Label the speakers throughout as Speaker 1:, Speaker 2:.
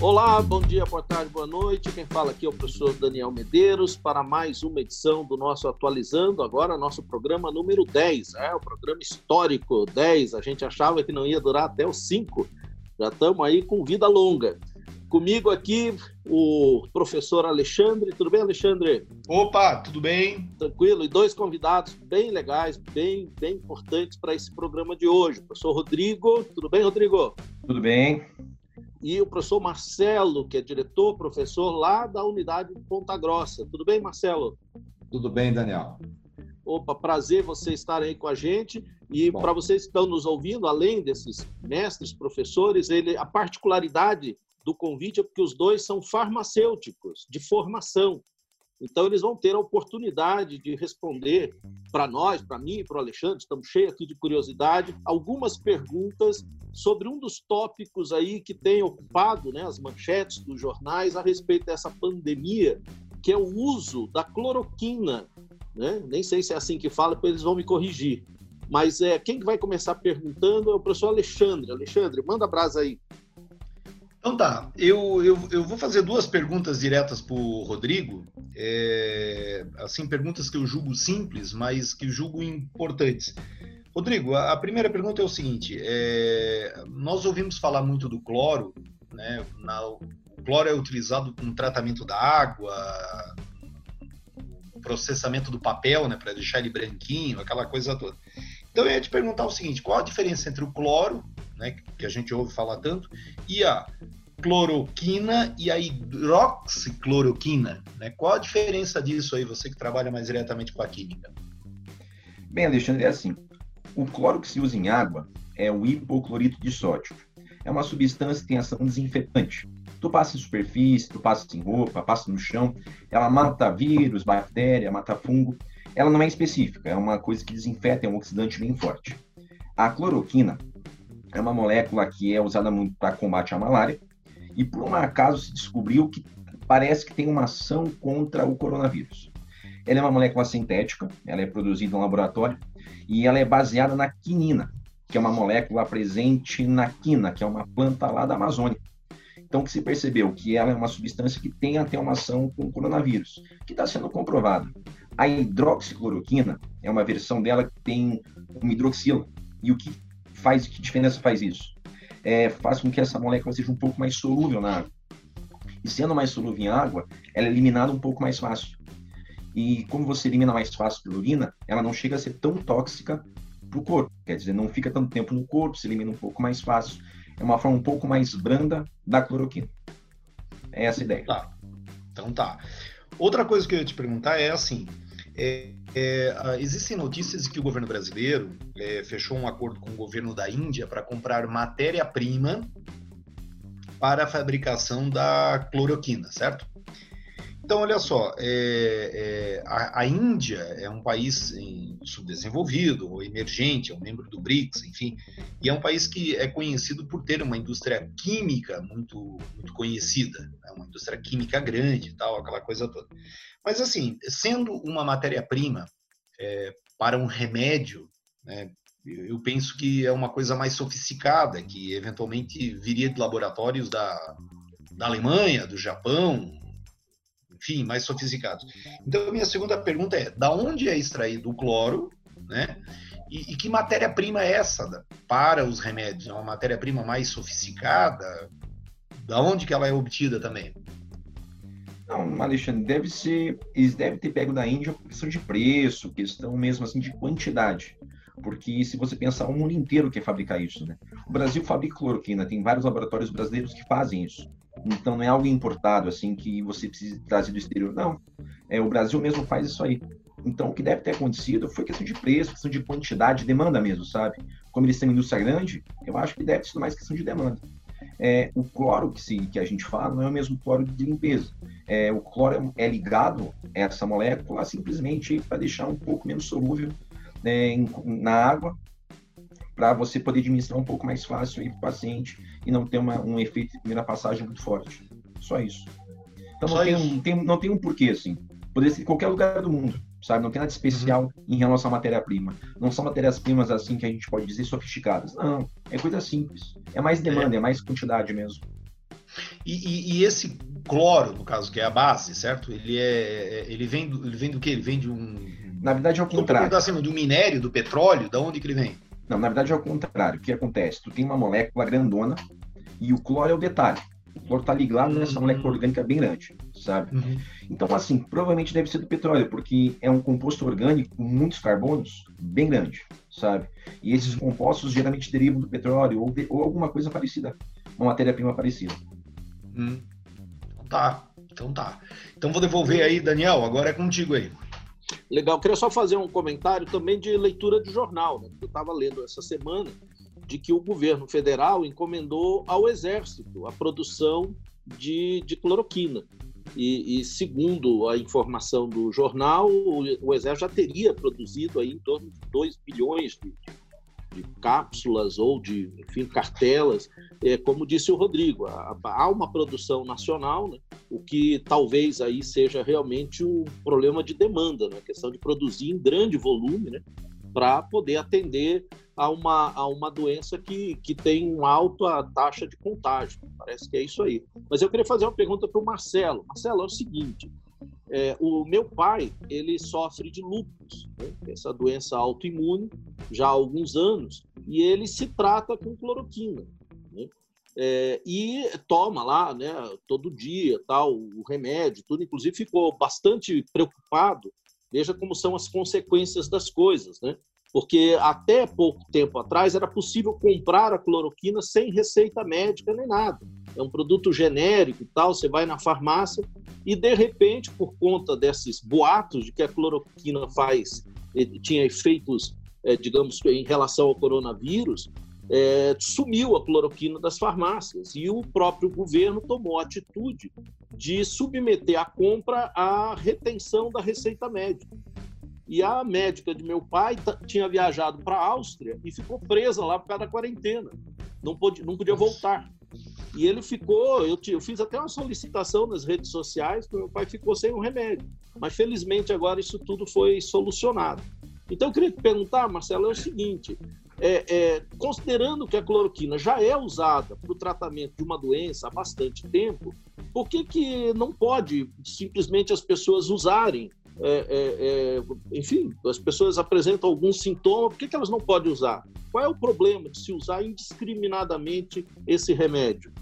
Speaker 1: Olá, bom dia, boa tarde, boa noite. Quem fala aqui é o professor Daniel Medeiros para mais uma edição do nosso Atualizando, agora nosso programa número 10, é o programa histórico 10. A gente achava que não ia durar até os 5, já estamos aí com vida longa. Comigo aqui o professor Alexandre. Tudo bem, Alexandre?
Speaker 2: Opa, tudo bem?
Speaker 1: Tranquilo. E dois convidados bem legais, bem, bem importantes para esse programa de hoje. O professor Rodrigo. Tudo bem, Rodrigo?
Speaker 3: Tudo bem
Speaker 1: e o professor Marcelo, que é diretor, professor lá da unidade de Ponta Grossa. Tudo bem, Marcelo?
Speaker 4: Tudo bem, Daniel.
Speaker 1: Opa, prazer você estar aí com a gente. E para vocês que estão nos ouvindo, além desses mestres, professores, ele, a particularidade do convite é porque os dois são farmacêuticos de formação. Então, eles vão ter a oportunidade de responder para nós, para mim e para o Alexandre, estamos cheios aqui de curiosidade, algumas perguntas sobre um dos tópicos aí que tem ocupado né, as manchetes dos jornais a respeito dessa pandemia, que é o uso da cloroquina. Né? Nem sei se é assim que fala, depois eles vão me corrigir. Mas é, quem vai começar perguntando é o professor Alexandre. Alexandre, manda brasa aí.
Speaker 2: Então tá, eu, eu, eu vou fazer duas perguntas diretas para o Rodrigo, é, assim, perguntas que eu julgo simples, mas que julgo importantes. Rodrigo, a, a primeira pergunta é o seguinte, é, nós ouvimos falar muito do cloro, né, na, o cloro é utilizado no tratamento da água, processamento do papel, né, para deixar ele branquinho, aquela coisa toda. Então eu ia te perguntar o seguinte, qual a diferença entre o cloro, né, que a gente ouve falar tanto, e a cloroquina e a hidroxicloroquina. Né? Qual a diferença disso aí, você que trabalha mais diretamente com a química?
Speaker 3: Bem, Alexandre, é assim. O cloro que se usa em água é o hipoclorito de sódio. É uma substância que tem ação desinfetante. Tu passa em superfície, tu passa em roupa, passa no chão, ela mata vírus, bactéria, mata fungo. Ela não é específica, é uma coisa que desinfeta, é um oxidante bem forte. A cloroquina é uma molécula que é usada muito para combate à malária e por um acaso se descobriu que parece que tem uma ação contra o coronavírus. Ela é uma molécula sintética, ela é produzida no laboratório e ela é baseada na quinina, que é uma molécula presente na quina, que é uma planta lá da Amazônia. Então, que se percebeu que ela é uma substância que tem até uma ação com o coronavírus, que está sendo comprovado. A hidroxicloroquina é uma versão dela que tem um hidroxila. E o que faz, que diferença faz isso? É, faz com que essa molécula seja um pouco mais solúvel na água. E sendo mais solúvel em água, ela é eliminada um pouco mais fácil. E como você elimina mais fácil pela urina, ela não chega a ser tão tóxica para o corpo. Quer dizer, não fica tanto tempo no corpo, se elimina um pouco mais fácil. É uma forma um pouco mais branda da cloroquina. É essa a ideia.
Speaker 2: Tá. Então tá. Outra coisa que eu ia te perguntar é assim: é, é, existem notícias de que o governo brasileiro é, fechou um acordo com o governo da Índia para comprar matéria-prima para a fabricação da cloroquina, certo? Então, olha só, é, é, a, a, Índia é um país em, subdesenvolvido ou emergente, é um membro do BRICS, enfim, e é um país que é conhecido por ter uma indústria química muito, muito conhecida, né? uma indústria química grande e tal, aquela coisa toda. Mas, assim, sendo uma matéria-prima é, para um remédio, né, eu penso que é uma coisa mais sofisticada, que eventualmente viria de laboratórios da, da Alemanha, do Japão, enfim, mais sofisticados. Então, minha segunda pergunta é: da onde é extraído o cloro, né? E, e que matéria-prima é essa para os remédios? É uma matéria-prima mais sofisticada? Da onde que ela é obtida também?
Speaker 3: Não, Alexandre, deve ser. Eles devem ter pego da Índia por questão de preço, questão mesmo assim de quantidade. Porque se você pensar, o mundo inteiro quer fabricar isso, né? O Brasil fabrica cloroquina, tem vários laboratórios brasileiros que fazem isso. Então não é algo importado assim que você precisa trazer do exterior, não. É o Brasil mesmo faz isso aí. Então o que deve ter acontecido foi questão de preço, questão de quantidade, demanda mesmo, sabe? Como eles têm uma indústria grande, eu acho que deve ser mais questão de demanda. É, o cloro que, se, que a gente fala não é o mesmo cloro de limpeza. É, o cloro é, é ligado a essa molécula simplesmente para deixar um pouco menos solúvel né, em, na água, para você poder administrar um pouco mais fácil para o paciente e não ter uma, um efeito de primeira passagem muito forte. Só isso. Então não, tem, Um, tem, não tem um porquê, assim. Poderia ser em qualquer lugar do mundo, sabe? Não tem nada especial uhum. em relação à matéria-prima. Não são matérias-primas, assim, que a gente pode dizer sofisticadas. Não, é coisa simples. É mais demanda, é, é mais quantidade mesmo.
Speaker 2: E, e, e, esse cloro, no caso, que é a base, certo? Ele é, ele vem do, ele vem do quê? Ele vem de um
Speaker 3: na verdade é o contrário.
Speaker 2: Assim, do minério, do petróleo, da onde que ele vem?
Speaker 3: Não, na verdade é o contrário. O que acontece? Tu tem uma molécula grandona e o cloro é o detalhe. O cloro está ligado uhum. nessa molécula orgânica bem grande, sabe? Uhum. Então, assim, provavelmente deve ser do petróleo, porque é um composto orgânico com muitos carbonos bem grande, sabe? E esses uhum. compostos geralmente derivam do petróleo ou, de, ou alguma coisa parecida, uma matéria-prima parecida.
Speaker 2: Hum. Tá, então tá. Então vou devolver aí, Daniel, agora é contigo aí.
Speaker 1: Legal. Queria só fazer um comentário também de leitura de jornal. Né? Eu estava lendo essa semana de que o governo federal encomendou ao Exército a produção de, de cloroquina. E, e, segundo a informação do jornal, o, o, Exército já teria produzido aí em torno de 2 bilhões de, de cápsulas ou de enfim, cartelas. É, como disse o Rodrigo, há uma produção nacional, né, o que talvez aí seja realmente um problema de demanda, né, a questão de produzir em grande volume né, para poder atender a uma, a uma doença que, que tem uma alta taxa de contágio. Parece que é isso aí. Mas eu queria fazer uma pergunta para o Marcelo. Marcelo, é o seguinte: é, o meu pai ele sofre de lúpus, né? essa doença autoimune, já há alguns anos, e ele se trata com cloroquina. É, e toma lá, né, todo dia, tal, o remédio, tudo. Inclusive ficou bastante preocupado. Veja como são as consequências das coisas, né? Porque até pouco tempo atrás era possível comprar a cloroquina sem receita médica nem nada é um produto genérico e tal, você vai na farmácia e de repente, por conta desses boatos de que a cloroquina faz eh, tinha efeitos, é, digamos, em relação ao coronavírus, é, sumiu a cloroquina das farmácias e o próprio governo tomou a atitude de submeter a compra à retenção da receita médica. E a médica de meu pai tinha viajado para a Áustria e ficou presa lá por causa da quarentena. Não, podia, não podia voltar. E ele ficou, eu, eu fiz até uma solicitação nas redes sociais, porque meu pai ficou sem um remédio. Mas felizmente agora isso tudo foi solucionado. Então eu queria te perguntar, Marcelo, é o seguinte: é, é, considerando que a cloroquina já é usada para o tratamento de uma doença há bastante tempo, por que, que não pode simplesmente as pessoas usarem é, é, é, enfim, as pessoas apresentam algum sintoma, por que, que elas não podem usar? Qual é o problema de se usar indiscriminadamente esse remédio?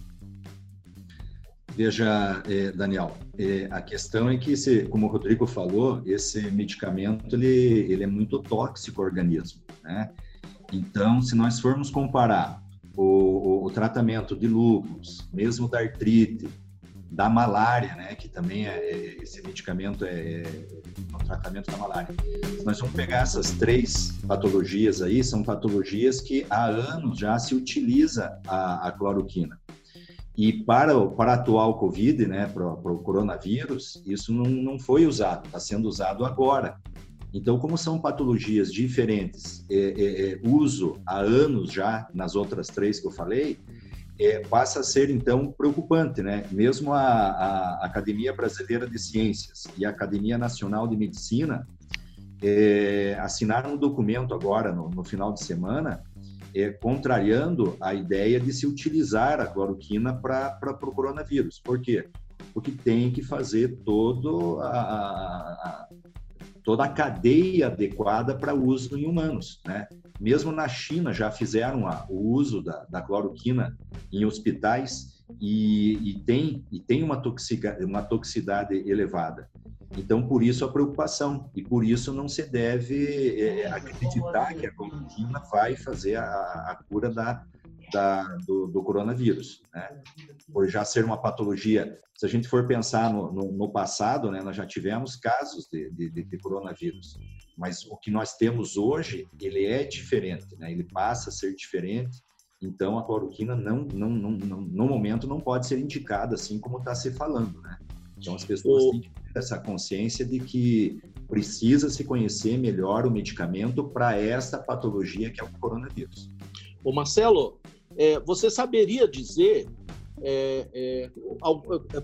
Speaker 4: Veja, é, Daniel, a questão é que, esse, como o Rodrigo falou, esse medicamento ele, ele é muito tóxico ao organismo. Né? Então, se nós formos comparar o, o, o tratamento de lúpus, mesmo da artrite, da malária, né, que também é, é esse medicamento é, é o tratamento da malária. Se nós vamos pegar essas três patologias aí, são patologias que há anos já se utiliza a, a cloroquina. E para, para a atual Covid, né, para, para o coronavírus, isso não, não foi usado, está sendo usado agora. Então, como são patologias diferentes, é, é, é, uso há anos já nas outras três que eu falei, é, passa a ser então preocupante, né? Mesmo a, a, Academia Brasileira de Ciências e a Academia Nacional de Medicina é, assinaram um documento agora no, no final de semana é, contrariando a ideia de se utilizar a cloroquina para o coronavírus. Por quê? Porque tem que fazer todo a, a, toda a cadeia adequada para uso em humanos. Né? Mesmo na China já fizeram a, o uso da, da cloroquina em hospitais e, e, tem, e tem uma, toxica, uma toxicidade elevada. Então, por isso a preocupação, e por isso não se deve é, acreditar que a cloroquina vai fazer a, a cura da, da, do, do, coronavírus, né? Por já ser uma patologia. Se a gente for pensar no, no, no passado, né, nós já tivemos casos de, de, de, coronavírus, mas o que nós temos hoje, ele é diferente, né? Ele passa a ser diferente. Então, a cloroquina não, não, não, não no momento não pode ser indicada assim como está se falando, né? Então, as pessoas o... têm que ter essa consciência de que precisa se conhecer melhor o medicamento para essa patologia que é o coronavírus.
Speaker 1: O Marcelo, é, você saberia dizer, é, é,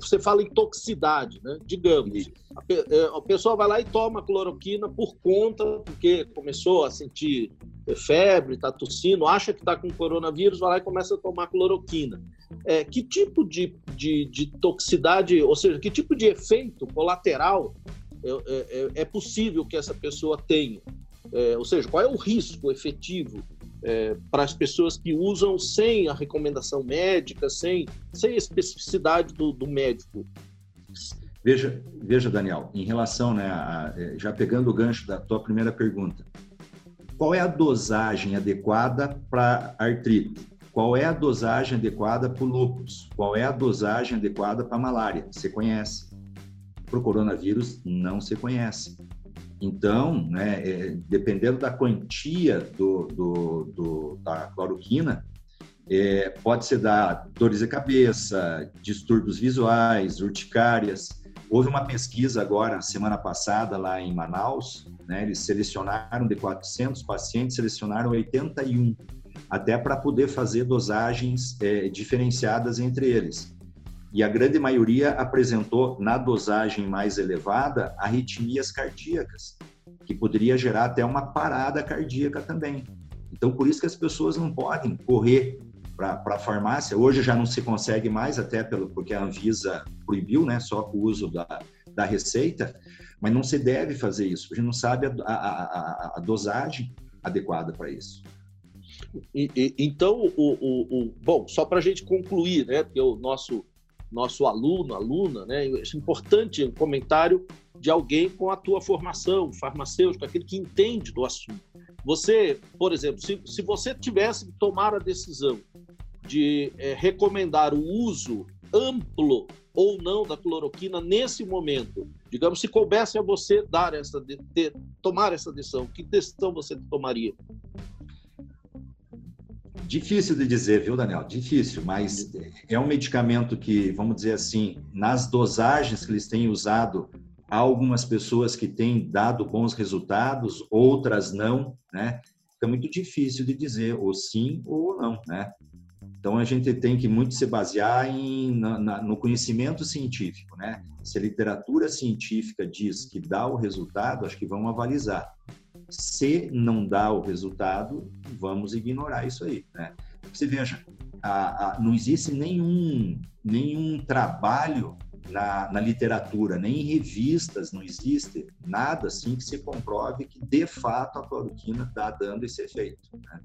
Speaker 1: você fala em toxicidade, né? digamos, a, é, a, pessoa vai lá e toma cloroquina por conta, porque começou a sentir febre, está tossindo, acha que está com coronavírus, vai lá e começa a tomar cloroquina. É, que tipo de, de, de, toxicidade, ou seja, que tipo de efeito colateral é, é, é possível que essa pessoa tenha? É, ou seja, qual é o risco efetivo é, para as pessoas que usam sem a recomendação médica, sem, sem a especificidade do, do médico?
Speaker 4: Veja, veja, Daniel, em relação, né, a, já pegando o gancho da tua primeira pergunta, qual é a dosagem adequada para artrite? Qual é a dosagem adequada para o lúpus? Qual é a dosagem adequada para a malária? Você conhece. Para o coronavírus, não se conhece. Então, né, é, dependendo da quantia do, do, do da cloroquina, é, pode ser dar dores de cabeça, distúrbios visuais, urticárias, Houve uma pesquisa agora, semana passada, lá em Manaus, né, eles selecionaram de 400 pacientes, selecionaram 81, até para poder fazer dosagens é, diferenciadas entre eles. E a grande maioria apresentou, na dosagem mais elevada, arritmias cardíacas, que poderia gerar até uma parada cardíaca também. Então, por isso que as pessoas não podem correr para a farmácia. Hoje já não se consegue mais, até pelo, porque a Anvisa proibiu né, só o uso da, da receita, mas não se deve fazer isso, a gente não sabe a, a, a, a dosagem adequada para isso.
Speaker 1: E, e, então, o, o, o, bom, só para a gente concluir, né, porque o nosso, nosso aluno, aluna, né, é importante um comentário de alguém com a tua formação farmacêutica, aquele que entende do assunto. Você, por exemplo, se, se você tivesse que tomar a decisão de é, recomendar o uso amplo ou não da cloroquina nesse momento, digamos, se coubesse a você dar essa, de, tomar essa decisão, que decisão você tomaria?
Speaker 4: Difícil de dizer, viu, Daniel? Difícil, mas é um medicamento que, vamos dizer assim, nas dosagens que eles têm usado Há algumas pessoas que têm dado bons resultados, outras não, né? Fica muito difícil de dizer ou sim ou não, né? Então a gente tem que muito se basear em, na, na, no conhecimento científico, né? Se a literatura científica diz que dá o resultado, acho que vamos avalizar. Se não dá o resultado, vamos ignorar isso aí, né? Você veja, a, a, não existe nenhum nenhum trabalho na, na, literatura, nem em revistas, não existe nada assim que se comprove que, de fato, a cloroquina está dando esse efeito. Né?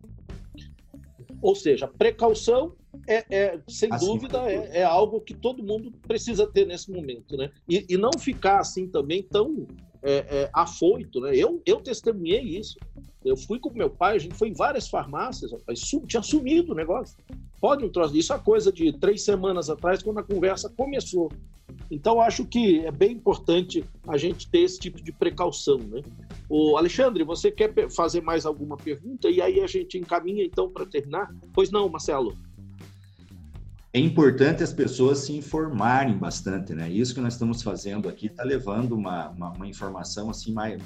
Speaker 1: Ou seja, precaução é, é sem assim, dúvida, é, é, algo que todo mundo precisa ter nesse momento, né? E, e não ficar assim também tão é, é, afoito, né? Eu, eu testemunhei isso. Eu fui com meu pai, a gente foi em várias farmácias, rapaz, tinha sumido o negócio. Pode um troço. Isso é coisa de três semanas atrás, quando a conversa começou. Então, acho que é bem importante a gente ter esse tipo de precaução. Né? O Alexandre, você quer fazer mais alguma pergunta? E aí a gente encaminha, então, para terminar? Pois não, Marcelo?
Speaker 4: É importante as pessoas se informarem bastante, né? Isso que nós estamos fazendo aqui está levando uma, uma, uma informação assim mais,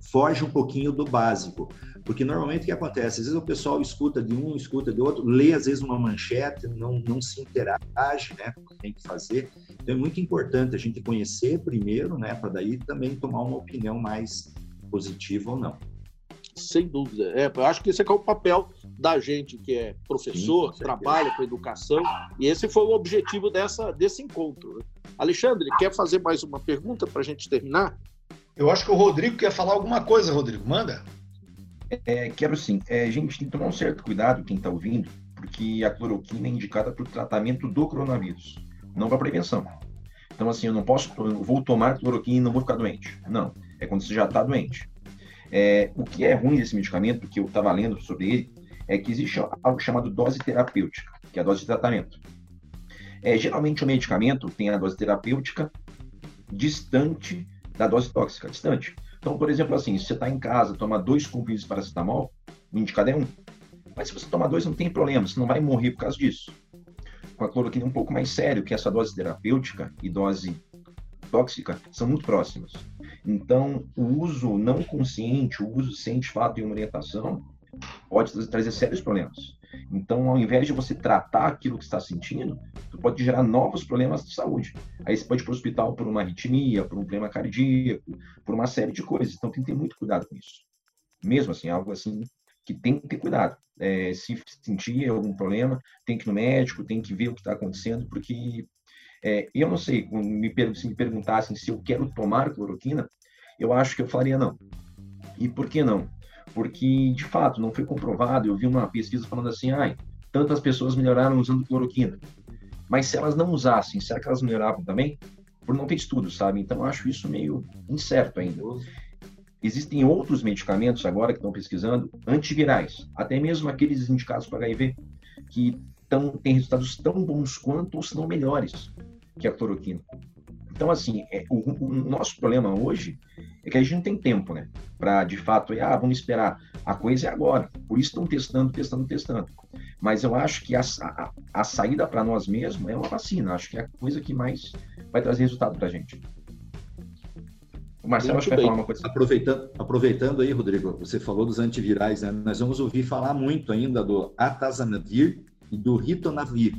Speaker 4: foge um pouquinho do básico. Porque normalmente o que acontece? Às vezes o pessoal escuta de um, escuta de outro, lê às vezes uma manchete, não, não se interage né, tem que fazer. Então é muito importante a gente conhecer primeiro, né, para daí também tomar uma opinião mais positiva ou não.
Speaker 1: Sem dúvida. É, eu acho que esse é, é o papel da gente que é professor, Sim, trabalha com educação, e esse foi o objetivo dessa, desse encontro. Né? Alexandre, quer fazer mais uma pergunta para a gente terminar?
Speaker 2: Eu acho que o Rodrigo quer falar alguma coisa, Rodrigo. Manda.
Speaker 3: É, quero sim. É, a gente tem que tomar um certo cuidado, quem está ouvindo, porque a cloroquina é indicada para o tratamento do coronavírus, não para prevenção. Então, assim, eu não posso, eu vou tomar cloroquina e não vou ficar doente. Não, é quando você já está doente. É, o que é ruim desse medicamento, que eu estava lendo sobre ele, é que existe algo chamado dose terapêutica, que é a dose de tratamento. É, geralmente o medicamento tem a dose terapêutica distante da dose tóxica, distante. Então, por exemplo, assim, se você está em casa, toma dois comprimidos de paracetamol, o indicado é um. Mas se você tomar dois, não tem problema, você não vai morrer por causa disso. Com a cloroquina é um pouco mais sério, que essa dose terapêutica e dose tóxica são muito próximas. Então, o uso não consciente, o uso sem de fato de uma orientação, pode trazer sérios problemas. Então, ao invés de você tratar aquilo que está sentindo, pode gerar novos problemas de saúde. Aí você pode ir para o hospital por uma arritmia, por um problema cardíaco, por uma série de coisas. Então, tem que ter muito cuidado com isso. Mesmo assim, algo assim que tem que ter cuidado. É, se sentir algum problema, tem que ir no médico, tem que ver o que está acontecendo, porque é, eu não sei, me, se me perguntassem se eu quero tomar cloroquina, eu acho que eu falaria não. E por que não? Porque, de fato, não foi comprovado. Eu vi uma pesquisa falando assim, ai, tantas pessoas melhoraram usando cloroquina. Mas se elas não usassem, será que elas melhoravam também? Por não ter estudos, sabe? Então, acho isso meio incerto ainda. Existem outros medicamentos agora que estão pesquisando, antivirais, até mesmo aqueles indicados para HIV, que tão, têm resultados tão bons quanto, ou se não melhores, que a cloroquina. Então, assim, é, o, o, nosso problema hoje é que a gente não tem tempo, né? Para, de fato, ah, vamos esperar. A coisa é agora. Por isso estão testando, testando, testando. Mas eu acho que a, a, a saída para nós mesmos é uma vacina. Acho que é a coisa que mais vai trazer resultado para a gente.
Speaker 4: O Marcelo acho que vai falar uma coisa. Aproveitando, aproveitando aí, Rodrigo, você falou dos antivirais, né? Nós vamos ouvir falar muito ainda do atazanavir e do ritonavir,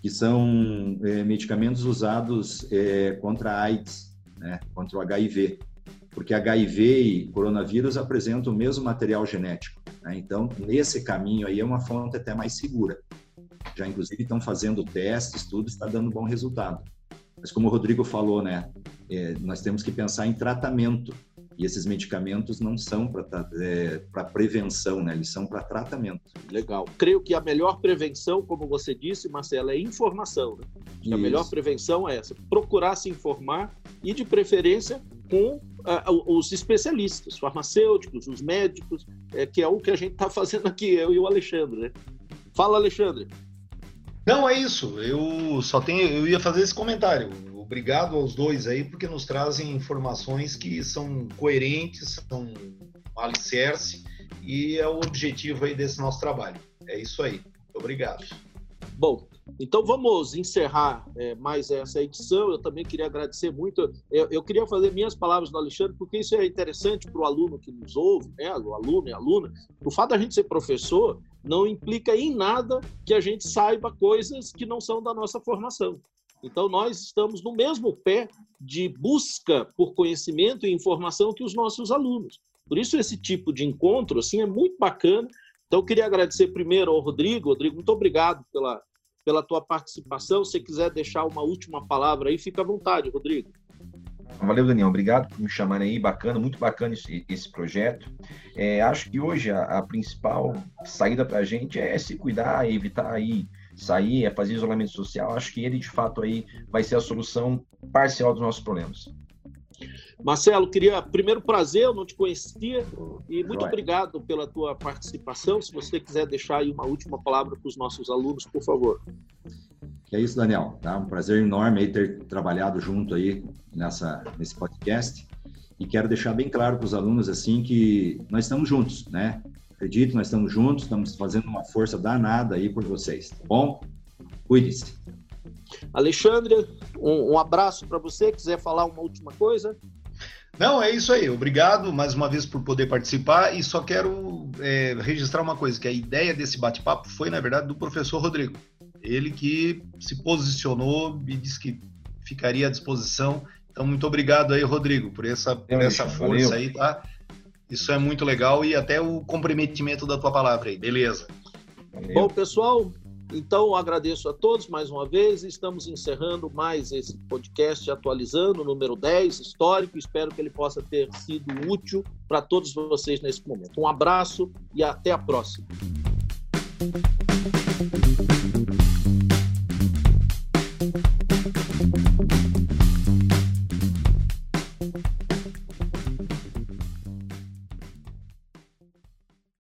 Speaker 4: que são é, medicamentos usados é, contra a AIDS, né? Contra o HIV, porque HIV e coronavírus apresentam o mesmo material genético. Né? Então, nesse caminho aí é uma fonte até mais segura. Já inclusive estão fazendo testes, tudo está dando bom resultado. Mas como o Rodrigo falou, né, é, nós temos que pensar em tratamento. E esses medicamentos não são para é, prevenção, né? eles são para tratamento.
Speaker 1: Legal. Creio que a melhor prevenção, como você disse, Marcela, é informação. Né? A melhor prevenção é essa: procurar se informar e, de preferência, com os especialistas, farmacêuticos, os médicos, é, que é o que a gente está fazendo aqui, eu e o Alexandre. Né? Fala, Alexandre.
Speaker 2: Não, é isso. Eu só tenho, eu ia fazer esse comentário. Obrigado aos dois aí, porque nos trazem informações que são coerentes, são alicerce e é o objetivo aí desse nosso trabalho. É isso aí. Obrigado.
Speaker 1: Bom, então vamos encerrar é, mais essa edição. Eu também queria agradecer muito. Eu, eu queria fazer minhas palavras do Alexandre, porque isso é interessante para o aluno que nos ouve, né? o aluno e a aluna. O fato da gente ser professor não implica em nada que a gente saiba coisas que não são da nossa formação. Então, nós estamos no mesmo pé de busca por conhecimento e informação que os nossos alunos. Por isso, esse tipo de encontro assim, é muito bacana. Então, eu queria agradecer primeiro ao Rodrigo. Rodrigo, muito obrigado pela, pela tua participação. Se quiser deixar uma última palavra aí, fica à vontade, Rodrigo.
Speaker 3: Valeu, Daniel. Obrigado por me chamarem aí. Bacana, muito bacana esse, esse projeto. É, acho que hoje a, a principal saída para a gente é se cuidar, evitar aí sair, é fazer isolamento social. Acho que ele, de fato, aí vai ser a solução parcial dos nossos problemas.
Speaker 1: Marcelo, queria primeiro prazer, eu não te conhecia e muito Joia. obrigado pela tua participação. Se você quiser deixar aí uma última palavra para os nossos alunos, por favor.
Speaker 4: É isso, Daniel. Tá? Um prazer enorme ter trabalhado junto aí nessa, nesse podcast. E quero deixar bem claro para os alunos assim que nós estamos juntos, né? Acredito, nós estamos juntos, estamos fazendo uma força danada aí por vocês, tá bom? Cuide-se.
Speaker 1: Alexandre, um, um abraço para você. Quiser falar uma última coisa?
Speaker 2: Não, é isso aí. Obrigado mais uma vez por poder participar e só quero é, registrar uma coisa, que a ideia desse bate-papo foi, na verdade, do professor Rodrigo. Ele que se posicionou e disse que ficaria à disposição. Então, muito obrigado aí, Rodrigo, por essa, por essa força valeu. aí, tá? Isso é muito legal e até o comprometimento da tua palavra aí, beleza?
Speaker 1: Valeu. Bom, pessoal, então agradeço a todos mais uma vez. Estamos encerrando mais esse podcast atualizando, número 10, histórico. Espero que ele possa ter sido útil para todos vocês nesse momento. Um abraço e até a próxima.